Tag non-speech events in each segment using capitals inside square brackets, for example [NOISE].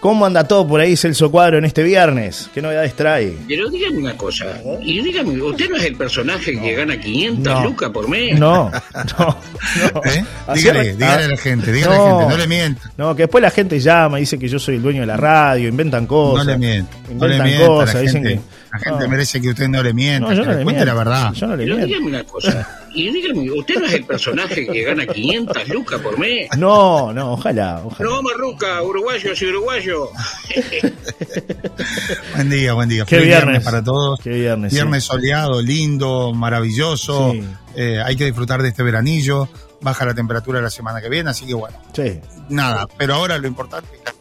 ¿Cómo anda todo por ahí, Celso Cuadro, en este viernes? ¿Qué novedades trae? Pero dígame una cosa, y dígame, ¿usted no es el personaje que gana 500 No. lucas por mes? No, no, [LAUGHS] no. ¿Eh? Dígale, dígale a la gente, dígale a la gente, no le mienta. No, que después la gente llama, dice que yo soy el dueño de la radio, inventan No cosas. le mienta. No le Inventan mienta. cosas, la dicen gente, que. La gente No. merece que usted no le mienta, No, yo que no le le cuente miento. la verdad. Yo no le Pero miento. dígame una cosa, y dígame, ¿usted no es el personaje que gana 500 lucas por mes? No, no, ojalá, ojalá. No, Marruca, uruguayo, soy uruguayo. [LAUGHS] Buen día, buen día. Qué Feliz viernes. para todos. Qué viernes, Viernes soleado, lindo, maravilloso. Sí. Eh, hay que disfrutar de este veranillo. Baja la temperatura la semana que viene, así que bueno, Sí. nada. Pero ahora lo importante es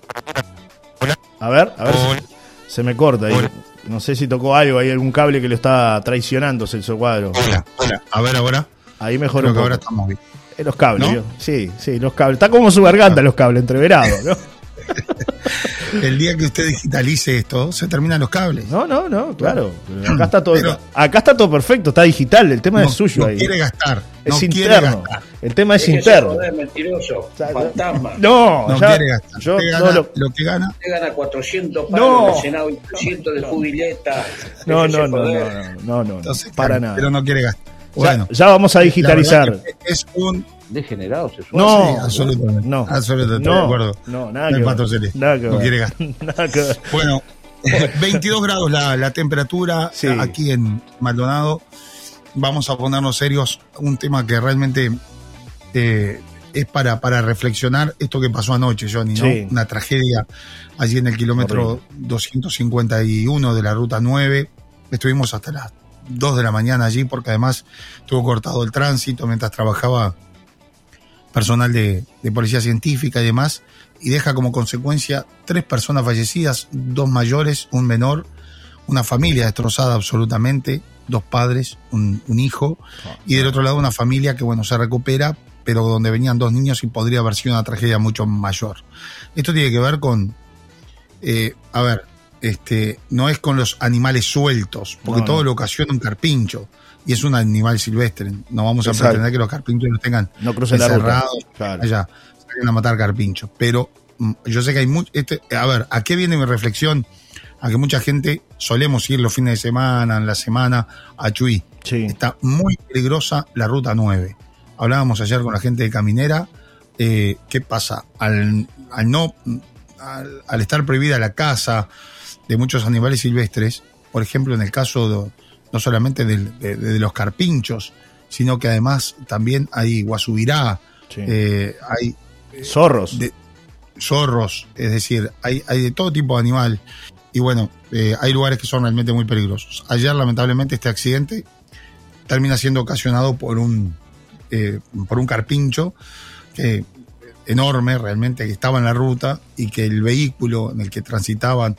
A ver, a ver. Hola. Se, se me corta ahí. Hola. No sé si tocó algo, hay algún cable que lo está traicionando, Celso Cuadro. Hola, hola. A ver ahora. Ahí mejor Creo un que ahora estamos bien. Eh, Los cables, ¿No? Sí, sí, los cables. Está como su garganta los cables, entreverados, ¿no? [LAUGHS] El día que usted digitalice esto, se terminan los cables. No, no, no, claro. Acá está todo, Pero- acá está todo perfecto, está digital, el tema no, es suyo no ahí. quiere gastar. es no quiere interno. gastar. El tema es Déjese interno. joder, mentiroso, fantasma. [LAUGHS] No, No ya- quiere gastar. yo no lo- lo que gana. Usted gana 400 No. palos en el Senado y 300 de jubileta. no, no, no, no, no, no, no, Entonces, para claro, nada. Pero no quiere gastar. Ya- Bueno, ya, vamos a digitalizar. es un. Degenerados, se No, Sí, absolutamente. no, Absolutamente, no, de acuerdo. no, nada El que ver. Pato Celeste. Nada que no ver. quiere [LAUGHS] gastar. Nada que ver. Bueno, [LAUGHS] 22 grados la, la temperatura Sí. aquí en Maldonado. Vamos a ponernos serios. Un tema que realmente eh, es para, para reflexionar esto que pasó anoche, Johnny, ¿no? Sí. Una tragedia allí en el kilómetro 251 de la ruta 9. Estuvimos hasta las 2 de la mañana allí porque además estuvo cortado el tránsito mientras trabajaba personal de, de policía científica y demás, y deja como consecuencia tres personas fallecidas, dos mayores, un menor, una familia destrozada absolutamente, dos padres, un, un hijo, y del otro lado una familia que, bueno, se recupera, pero donde venían dos niños y podría haber sido una tragedia mucho mayor. Esto tiene que ver con, eh, a ver, este, no es con los animales sueltos, porque No, todo no. lo ocasiona un carpincho, y es un animal silvestre. No vamos a pretender que los carpinchos los tengan No crucen la ruta. encerrados Claro. allá, salen a matar carpinchos. Pero mm, yo sé que hay mucho. Este, a ver, ¿a qué viene mi reflexión? A que mucha gente solemos ir los fines de semana, en la semana, a Chuy. Sí. Está muy peligrosa la ruta 9. Hablábamos ayer con la gente de Caminera. eh, ¿Qué pasa? Al, al no. Al, al estar prohibida la caza de muchos animales silvestres, por ejemplo, en el caso de- no solamente del- de, de los carpinchos, sino que además también hay guasubirá, sí. eh, hay Zorros. de- zorros, es decir, hay, hay de todo tipo de animal. Y bueno, eh, hay lugares que son realmente muy peligrosos. Ayer, lamentablemente, este accidente termina siendo ocasionado por un, eh, por un carpincho que, enorme realmente que estaba en la ruta y que el vehículo en el que transitaban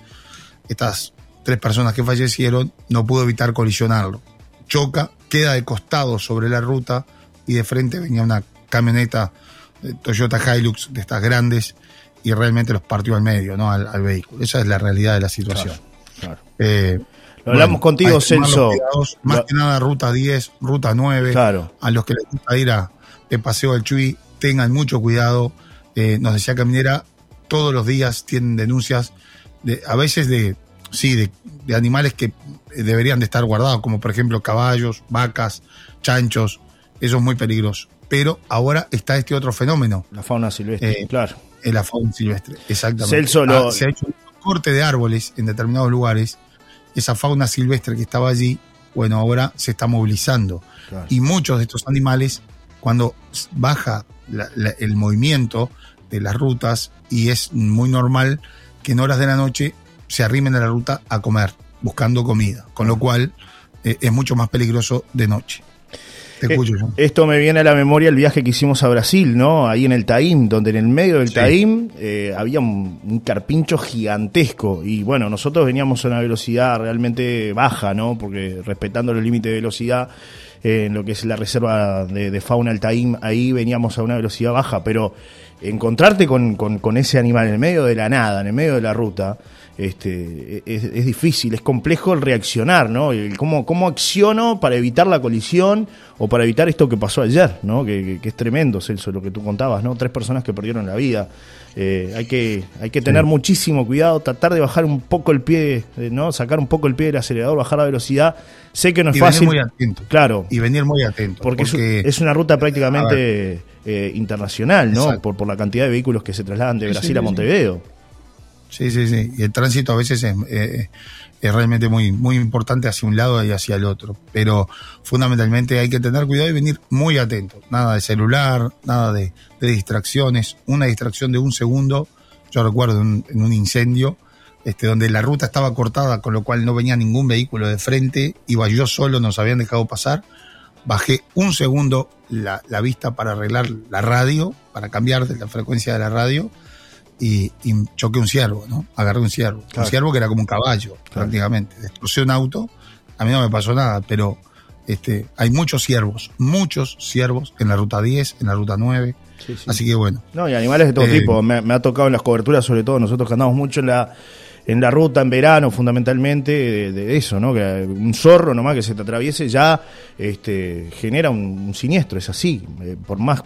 estas tres personas que fallecieron no pudo evitar colisionarlo. Choca, queda de costado sobre la ruta y de frente venía una camioneta Toyota Hilux de estas grandes y realmente los partió al medio, ¿no? Al, al vehículo. Esa es la realidad de la situación. Claro. Eh, Lo hablamos contigo, Celso. cuidados, más Lo- que nada ruta 10, ruta 9 Claro. a los que les gusta ir a, de paseo al Chuy, tengan mucho cuidado. Eh, nos decía Caminera, todos los días tienen denuncias, de, a veces de, sí, de, de animales que eh, deberían de estar guardados, como por ejemplo caballos, vacas, chanchos, eso es muy peligroso. Pero ahora está este otro fenómeno, La fauna silvestre, Eh, claro. la fauna silvestre. Exactamente. Celso, lo- Ah, se ha hecho un corte de árboles en determinados lugares. Esa fauna silvestre que estaba allí, bueno, ahora se está movilizando. claro. Y muchos de estos animales, cuando baja la- la- el movimiento de las rutas, y es muy normal que en horas de la noche se arrimen a la ruta a comer, buscando comida. Con lo cual eh, es mucho más peligroso de noche. Te Eh, escucho, John. Esto me viene a la memoria el viaje que hicimos a Brasil, ¿no? Ahí en el Taim, donde en el medio del Sí. Taim eh, había un, un carpincho gigantesco. Y bueno, nosotros veníamos a una velocidad realmente baja, ¿no? Porque respetando los límites de velocidad, eh, en lo que es la reserva de, de fauna del Taim, ahí veníamos a una velocidad baja. Pero encontrarte con, con- con ese animal en el medio de la nada, en el medio de la ruta, este, es, es difícil, es complejo el reaccionar, ¿no? El cómo, cómo acciono para evitar la colisión o para evitar esto que pasó ayer, ¿no? Que, que- que es tremendo, Celso, lo que tú contabas, ¿no? Tres personas que perdieron la vida. eh, hay que, hay que tener muchísimo cuidado, tratar de bajar un poco el pie, ¿no? Sacar un poco el pie del acelerador, bajar la velocidad. Sé que no es y fácil. Venir muy atento. Claro. Y venir muy atento. Porque, es, una ruta prácticamente eh, internacional, ¿no? Por, por la cantidad de vehículos que se trasladan de Brasil a Montevideo. Sí, sí, sí. Y el tránsito a veces es, eh, es realmente muy, muy importante hacia un lado y hacia el otro. Pero fundamentalmente hay que tener cuidado y venir muy atento. Nada de celular, nada de, distracciones. Una distracción de un segundo, yo recuerdo en un incendio, este, donde la ruta estaba cortada, con lo cual no venía ningún vehículo de frente, iba yo solo, nos habían dejado pasar. Bajé un segundo la, la vista para arreglar la radio, para cambiar de la frecuencia de la radio y, choqué un ciervo, ¿no? Agarré un ciervo. Un ciervo que era como un caballo, prácticamente. Destrocé un auto, a mí no me pasó nada, pero este, hay muchos ciervos, muchos ciervos en la ruta 10, en la ruta 9. Así que bueno. No, y animales de todo eh, tipo. Me, ha tocado en las coberturas, sobre todo nosotros que andamos mucho en la en la ruta en verano, fundamentalmente, de, eso, ¿no? Que un zorro nomás que se te atraviese ya este, genera un, siniestro, es así. Eh, por más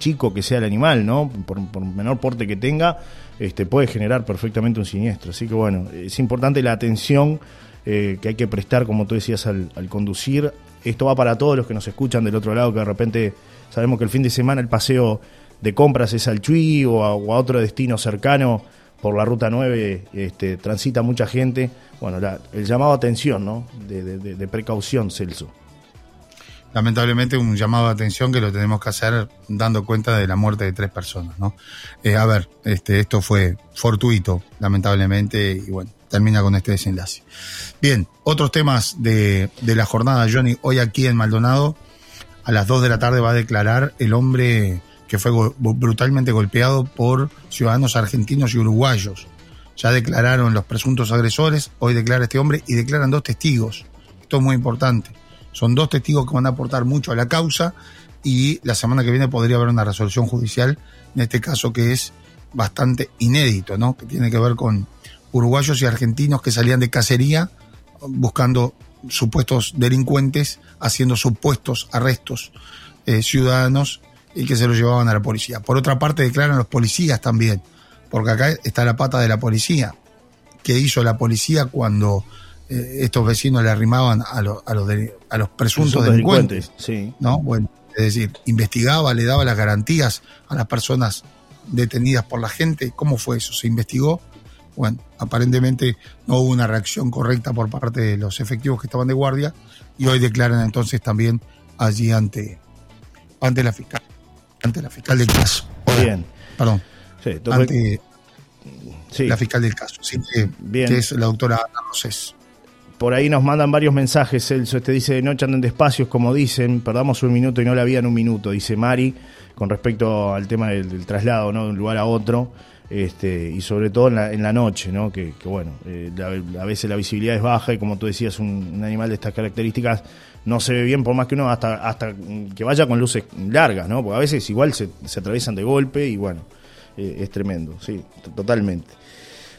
chico que sea el animal, ¿no? Por, menor porte que tenga, este, puede generar perfectamente un siniestro. Así que bueno, es importante la atención eh, que hay que prestar, como tú decías, al, conducir. Esto va para todos los que nos escuchan del otro lado, que de repente sabemos que el fin de semana el paseo de compras es al Chuy o a, otro destino cercano por la ruta 9 este, transita mucha gente. Bueno, el llamado a atención, ¿no? De, de precaución, Celso lamentablemente un llamado de atención que lo tenemos que hacer dando cuenta de la muerte de tres personas, ¿no? Eh, a ver, este, esto fue fortuito, lamentablemente, y bueno, termina con este desenlace. Bien, otros temas de, de la jornada, Johnny, hoy aquí en Maldonado, a las 2 de la tarde va a declarar el hombre que fue brutalmente golpeado por ciudadanos argentinos y uruguayos. Ya declararon los presuntos agresores, hoy declara este hombre y declaran dos testigos. Esto es muy importante. Son dos testigos que van a aportar mucho a la causa y la semana que viene podría haber una resolución judicial, en este caso que es bastante inédito, ¿no? Que tiene que ver con uruguayos y argentinos que salían de cacería buscando supuestos delincuentes, haciendo supuestos arrestos eh, ciudadanos y que se los llevaban a la policía. Por otra parte, declaran los policías también, porque acá está la pata de la policía. ¿Qué hizo la policía cuando eh, estos vecinos le arrimaban a, los, a, los, a los presuntos delincuentes. Sí. ¿no? Bueno, es decir, investigaba, le daba las garantías a las personas detenidas por la gente. ¿Cómo fue eso? ¿Se investigó? Bueno, aparentemente no hubo una reacción correcta por parte de los efectivos que estaban de guardia y hoy declaran entonces también allí ante, ante la fiscal ante la fiscal del caso. Bien. Perdón. ante la fiscal del caso, sí, Bien. que es la doctora Ana Rosés. Por ahí nos mandan varios mensajes, Celso. Este dice, de noche anden despacios, como dicen, perdamos un minuto y no la vida en un minuto, dice Mari, con respecto al tema del, traslado, ¿no? De un lugar a otro. Este, y sobre todo en la, noche, ¿no? Que, bueno, eh, a veces la visibilidad es baja y como tú decías, un, animal de estas características no se ve bien por más que uno hasta, hasta que vaya con luces largas, ¿no? Porque a veces igual se, atraviesan de golpe y bueno, eh, es tremendo, sí, totalmente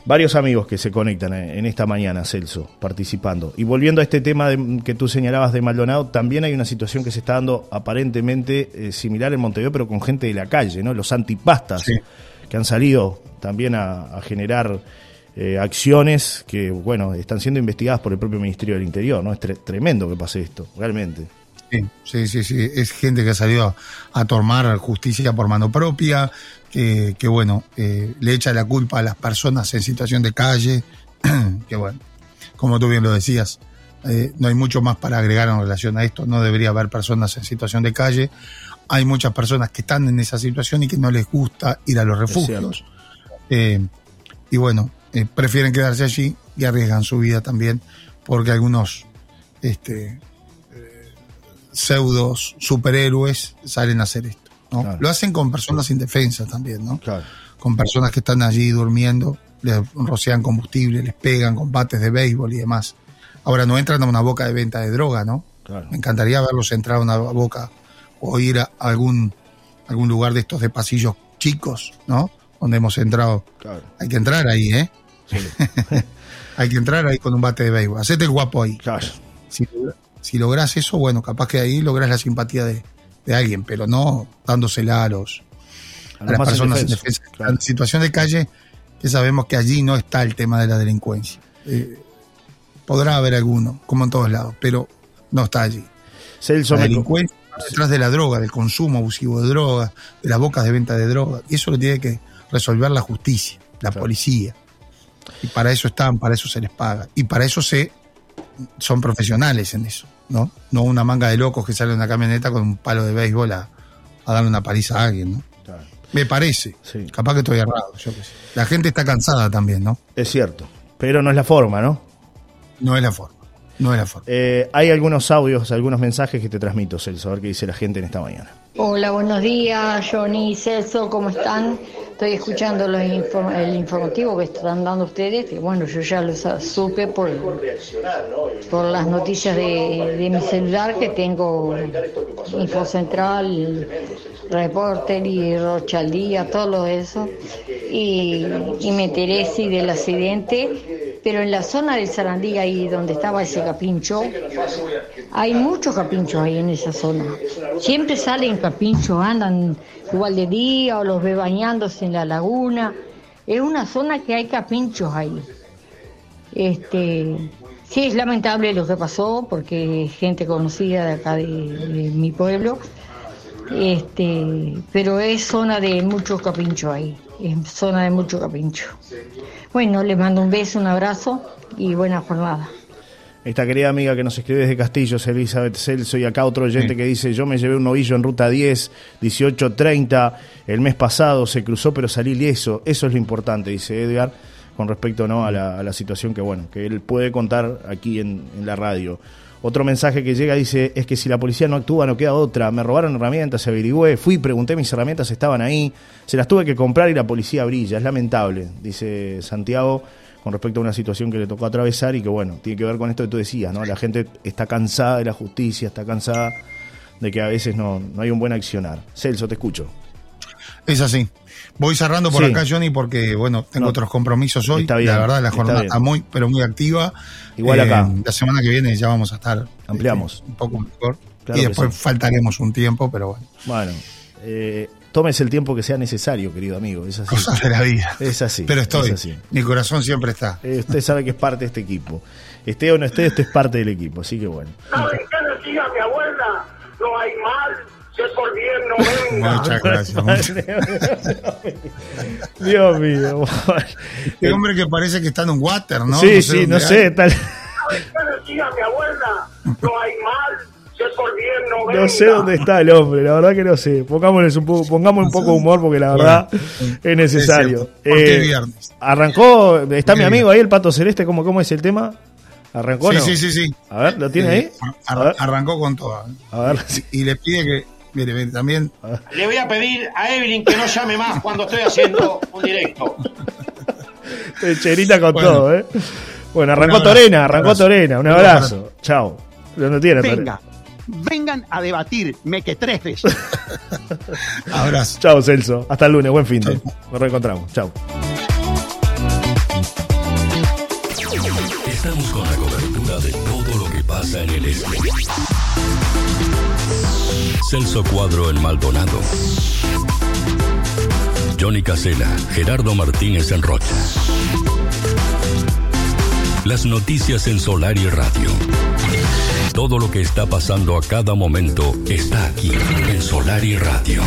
varios amigos que se conectan en esta mañana, Celso, participando. Y volviendo a este tema que tú señalabas de Maldonado, también hay una situación que se está dando aparentemente eh, similar en Montevideo, pero con gente de la calle, ¿no? Los antipastas, que han salido también a, generar eh, acciones que, bueno, están siendo investigadas por el propio Ministerio del Interior, ¿no? Es tremendo que pase esto, realmente. Sí, sí, sí, Es gente que ha salido a, tomar justicia por mano propia, que, bueno, eh, le echa la culpa a las personas en situación de calle, [CLEARS THROAT] que bueno, como tú bien lo decías, eh, no hay mucho más para agregar en relación a esto, no debería haber personas en situación de calle, hay muchas personas que están en esa situación y que no les gusta ir a los refugios. Eh, y bueno, prefieren quedarse allí y arriesgan su vida también, porque algunos este, pseudos superhéroes salen a hacer esto. ¿no? Lo hacen con personas indefensas también, ¿no? Con personas que están allí durmiendo, les rocian combustible, les pegan con bates de béisbol y demás. Ahora no entran a una boca de venta de droga, ¿no? Me encantaría verlos entrar a una boca o ir a algún, algún lugar de estos de pasillos chicos, ¿no? Donde hemos entrado. Hay que entrar ahí, ¿eh? [LAUGHS] Hay que entrar ahí con un bate de béisbol. Hacete el guapo ahí. Claro si logras eso, bueno, capaz que ahí logras la simpatía de, alguien, pero no dándosela a los, a, las personas indefensas. En situación de calle, que sabemos que allí no está el tema de la delincuencia. Eh, podrá haber alguno, como en todos lados, pero no está allí. la delincuencia detrás de la droga, del consumo abusivo de drogas, de las bocas de venta de drogas. Y eso lo tiene que resolver la justicia, la policía. Y para eso están, para eso se les paga. Y para eso se son profesionales en eso, ¿no? No una manga de locos que sale en una camioneta con un palo de béisbol a, darle una paliza a alguien, ¿no? Me parece. Capaz que estoy errado, yo La gente está cansada también, ¿no? Es cierto. Pero no es la forma, ¿no? No es la forma. No es la forma. Eh, hay algunos audios, algunos mensajes que te transmito, Celso, a ver qué dice la gente en esta mañana. Hola, buenos días, Johnny, Celso, ¿cómo están? Estoy escuchando el informativo que están dando ustedes, que bueno, yo ya lo supe por, por las noticias de, mi celular que tengo Infocentral, Reporter y Rocha al Día, todo eso. Y, y me enteré sí, del accidente, pero en la zona del Sarandí, ahí donde estaba ese capincho, hay muchos capinchos ahí en esa zona. Siempre salen capinchos, andan igual de día o los ve bañándose en la laguna. Es una zona que hay capinchos ahí. Este, sí, es lamentable lo que pasó porque gente conocida de acá de, mi pueblo. Este, pero es zona de mucho capincho ahí, es zona de mucho capincho. Bueno, les mando un beso, un abrazo y buena jornada. Esta querida amiga que nos escribe desde Castillos, Elizabeth Celso, y acá otro oyente que dice, yo me llevé un novillo en ruta 10, 18.30, el mes pasado se cruzó pero salí lieso, eso es lo importante, dice Edgar, con respecto ¿no? a, la, situación que, bueno, que él puede contar aquí en, la radio. Otro mensaje que llega dice, es que si la policía no actúa no queda otra, me robaron herramientas, se averigüé, fui, pregunté, mis herramientas estaban ahí, se las tuve que comprar y la policía brilla, es lamentable, dice Santiago con respecto a una situación que le tocó atravesar y que, bueno, tiene que ver con esto que tú decías, ¿no? La gente está cansada de la justicia, está cansada de que a veces no, hay un buen accionar. Celso, te escucho. Es así. Voy cerrando por acá, Johnny, porque, bueno, tengo otros compromisos hoy. Está bien, la verdad, la jornada está, muy, pero muy activa. Igual acá. Eh, la semana que viene ya vamos a estar. Ampliamos. Este, un poco mejor. y después faltaremos un tiempo, pero bueno. Bueno. Eh, tómese el tiempo que sea necesario, querido amigo. Es así. Cosas de la vida. Es así. Pero estoy. Mi corazón siempre está. Eh, usted sabe que es parte de este equipo. Esté o no esté, usted es parte del equipo. Así que bueno. No hay mal que por bien no venga. Muchas gracias. Dios mío. [LAUGHS] Este hombre que parece que está en un water, ¿no? Sí, sí, no sé. Tal... ¿Saben qué decía mi abuela? No hay mal no, sé dónde está el hombre, la verdad que no sé. Pongámosle un poco, pongamos un poco de humor porque la verdad es necesario. Eh, arrancó, está mi amigo ahí, el pato celeste, ¿cómo, cómo es el tema? ¿Arrancó? Sí, sí, sí, sí. A ver, ¿lo tiene ahí? arrancó con todo. A ver. Y le pide que, mire, mire también. Le voy a pedir a Evelyn que no llame más cuando estoy haciendo un directo. [LAUGHS] Cherita con todo, ¿eh? Bueno, arrancó Torena, arrancó Torena. Un abrazo. Chao. ¿Dónde tiene? Venga vengan a debatir mequetrefes. [LAUGHS] Abrazo. Chao, Celso. Hasta el lunes. Buen fin de. Nos reencontramos. Chao. Estamos con la cobertura de todo lo que pasa en el este. Celso Cuadro El Maldonado. Johnny Casela, Gerardo Martínez en Rocha. Las noticias en Solar y Radio. Todo lo que está pasando a cada momento está aquí en Solar y Radio.